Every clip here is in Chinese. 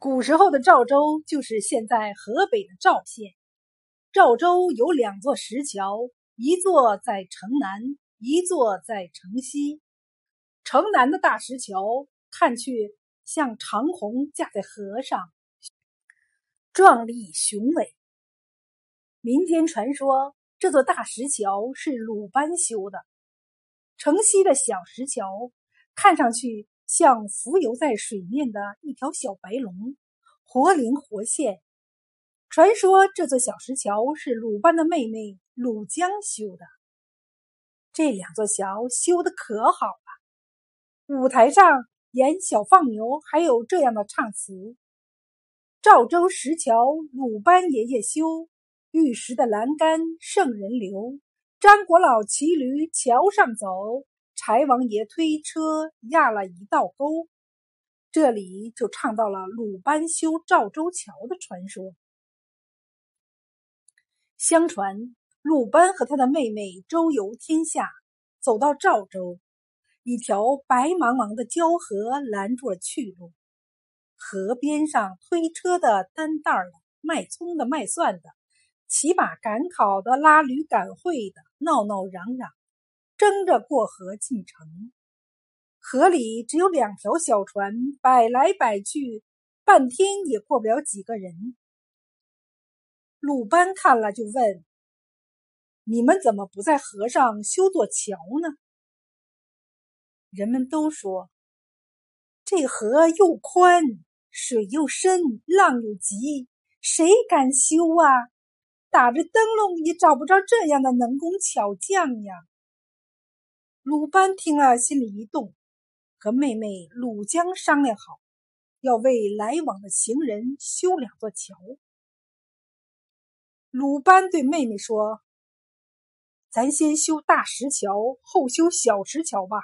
古时候的赵州就是现在河北的赵县。赵州有两座石桥，一座在城南，一座在城西。城南的大石桥看去像长虹架在河上，壮丽雄伟。民间传说这座大石桥是鲁班修的。城西的小石桥看上去。像浮游在水面的一条小白龙，活灵活现。传说这座小石桥是鲁班的妹妹鲁江修的。这两座桥修的可好了。舞台上演小放牛，还有这样的唱词：“赵州石桥鲁班爷爷修，玉石的栏杆圣人留。张国老骑驴桥上走。”柴王爷推车压了一道沟，这里就唱到了鲁班修赵州桥的传说。相传鲁班和他的妹妹周游天下，走到赵州，一条白茫茫的交河拦住了去路。河边上推车的、担担的、卖葱的、卖蒜的、骑马赶考的、拉驴赶会的，闹闹嚷嚷。争着过河进城，河里只有两条小船，摆来摆去，半天也过不了几个人。鲁班看了就问：“你们怎么不在河上修座桥呢？”人们都说：“这河又宽，水又深，浪又急，谁敢修啊？打着灯笼也找不着这样的能工巧匠呀。”鲁班听了，心里一动，和妹妹鲁江商量好，要为来往的行人修两座桥。鲁班对妹妹说：“咱先修大石桥，后修小石桥吧。”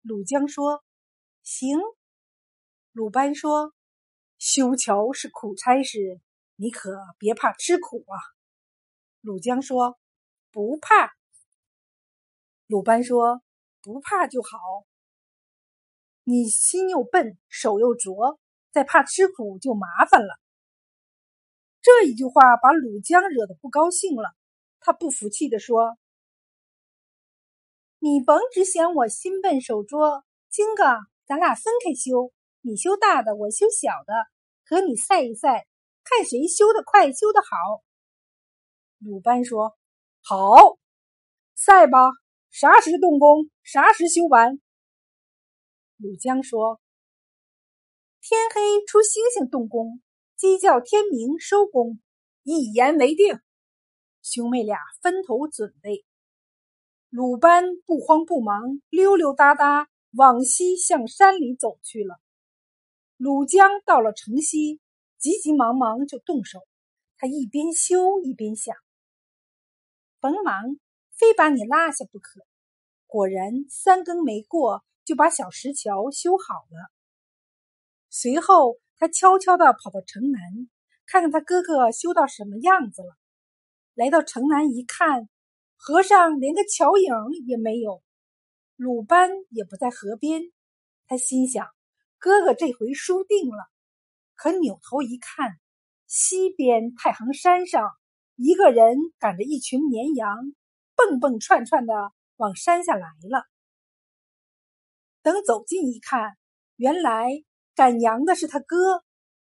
鲁江说：“行。”鲁班说：“修桥是苦差事，你可别怕吃苦啊。”鲁江说：“不怕。”鲁班说：“不怕就好。你心又笨，手又拙，再怕吃苦就麻烦了。”这一句话把鲁江惹得不高兴了。他不服气地说：“你甭只嫌我心笨手拙，今个咱俩分开修，你修大的，我修小的，和你赛一赛，看谁修得快，修得好。”鲁班说：“好，赛吧。”啥时动工，啥时修完。鲁江说：“天黑出星星动工，鸡叫天明收工，一言为定。”兄妹俩分头准备。鲁班不慌不忙，溜溜达达往西向山里走去了。鲁江到了城西，急急忙忙就动手。他一边修一边想：“甭忙。”非把你拉下不可。果然，三更没过，就把小石桥修好了。随后，他悄悄地跑到城南，看看他哥哥修到什么样子了。来到城南一看，河上连个桥影也没有，鲁班也不在河边。他心想：哥哥这回输定了。可扭头一看，西边太行山上，一个人赶着一群绵羊。蹦蹦串串的往山下来了。等走近一看，原来赶羊的是他哥，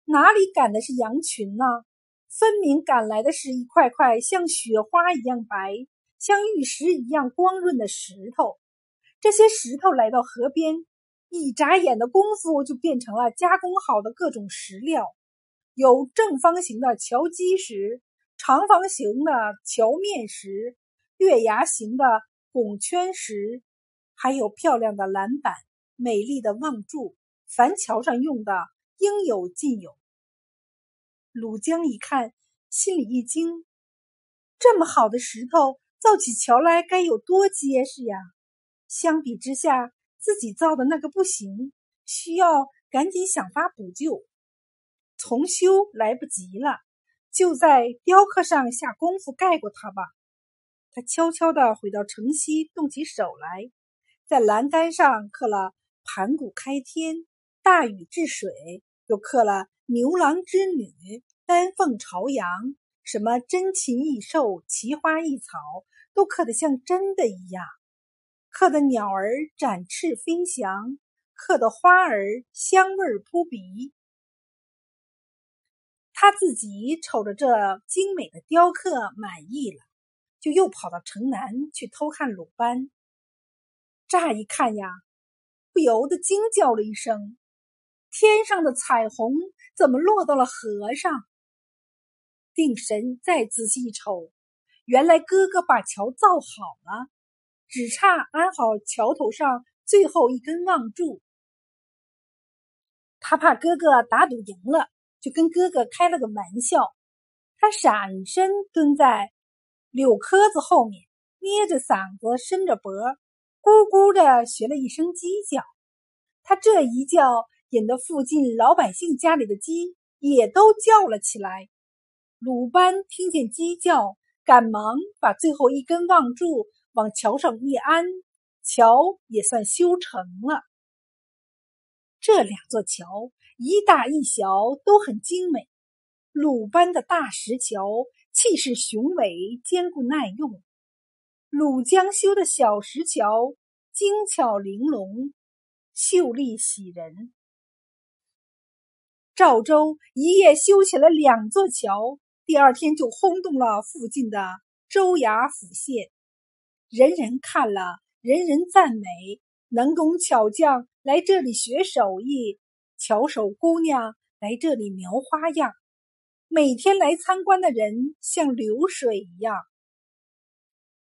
哪里赶的是羊群呢？分明赶来的是一块块像雪花一样白、像玉石一样光润的石头。这些石头来到河边，一眨眼的功夫就变成了加工好的各种石料，有正方形的桥基石，长方形的桥面石。月牙形的拱圈石，还有漂亮的栏板、美丽的望柱，凡桥上用的应有尽有。鲁江一看，心里一惊：这么好的石头，造起桥来该有多结实呀！相比之下，自己造的那个不行，需要赶紧想法补救。重修来不及了，就在雕刻上下功夫盖过它吧。他悄悄地回到城西，动起手来，在栏杆上刻了“盘古开天”“大禹治水”“又刻了牛郎织女、丹凤朝阳，什么珍禽异兽、奇花异草，都刻得像真的一样。刻的鸟儿展翅飞翔，刻的花儿香味扑鼻。他自己瞅着这精美的雕刻满意了，就又跑到城南去偷看鲁班。乍一看呀，不由得惊叫了一声：“天上的彩虹怎么落到了河上？”定神再仔细一瞅，原来哥哥把桥造好了。只差安好桥头上最后一根望柱，他怕哥哥打赌赢了，就跟哥哥开了个玩笑。他闪身蹲在柳棵子后面，捏着嗓子，伸着脖，咕咕的学了一声鸡叫。他这一叫，引得附近老百姓家里的鸡也都叫了起来。鲁班听见鸡叫，赶忙把最后一根望柱。往桥上一安，桥也算修成了。这两座桥一大一小都很精美。鲁班的大石桥气势雄伟，坚固耐用；鲁江修的小石桥精巧玲珑，秀丽喜人。赵州一夜修起了两座桥，第二天就轰动了附近的州衙府县。人人看了，人人赞美。能工巧匠来这里学手艺，巧手姑娘来这里描花样。每天来参观的人像流水一样。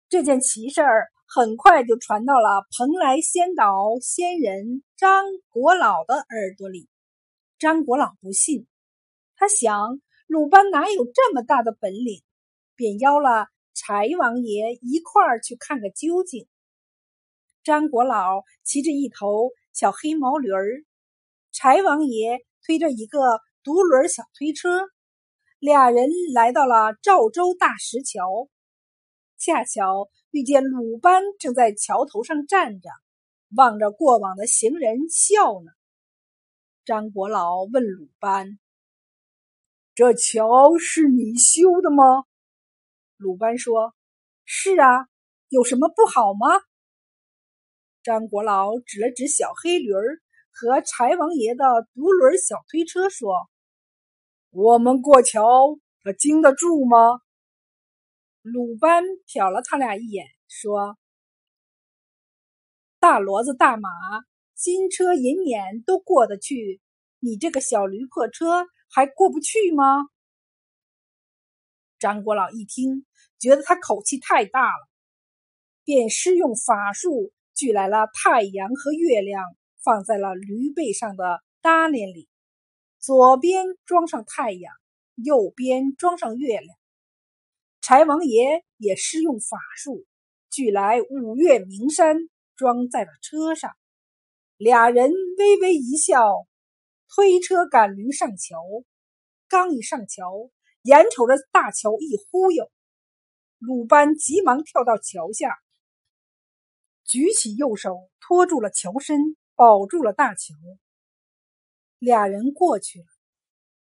这件奇事儿很快就传到了蓬莱仙岛仙人张国老的耳朵里。张国老不信，他想鲁班哪有这么大的本领，便邀了。柴王爷一块儿去看个究竟。张国老骑着一头小黑毛驴儿，柴王爷推着一个独轮小推车，俩人来到了赵州大石桥，恰巧遇见鲁班正在桥头上站着，望着过往的行人笑呢。张国老问鲁班：“这桥是你修的吗？”鲁班说：“是啊，有什么不好吗？”张国老指了指小黑驴儿和柴王爷的独轮小推车，说：“我们过桥，他经得住吗？”鲁班瞟了他俩一眼，说：“大骡子、大马、金车、银辇都过得去，你这个小驴破车还过不去吗？”张国老一听。觉得他口气太大了，便施用法术聚来了太阳和月亮，放在了驴背上的搭裢里，左边装上太阳，右边装上月亮。柴王爷也施用法术，聚来五岳名山，装在了车上。俩人微微一笑，推车赶驴上桥。刚一上桥，眼瞅着大桥一忽悠。鲁班急忙跳到桥下，举起右手托住了桥身，保住了大桥。俩人过去了。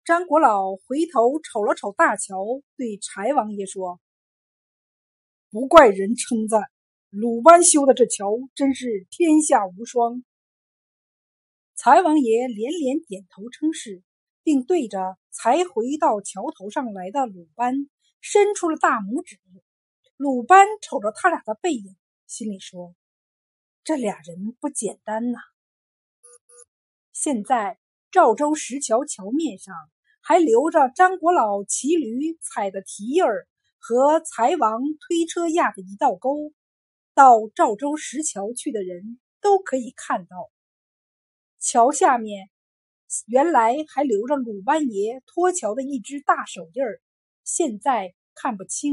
张国老回头瞅了瞅大桥，对柴王爷说：“不怪人称赞，鲁班修的这桥真是天下无双。”柴王爷连连点头称是，并对着才回到桥头上来的鲁班伸出了大拇指。鲁班瞅着他俩的背影，心里说：“这俩人不简单呐。”现在赵州石桥桥面上还留着张国老骑驴踩的蹄印儿和财王推车压的一道沟，到赵州石桥去的人都可以看到。桥下面原来还留着鲁班爷托桥的一只大手印儿，现在看不清。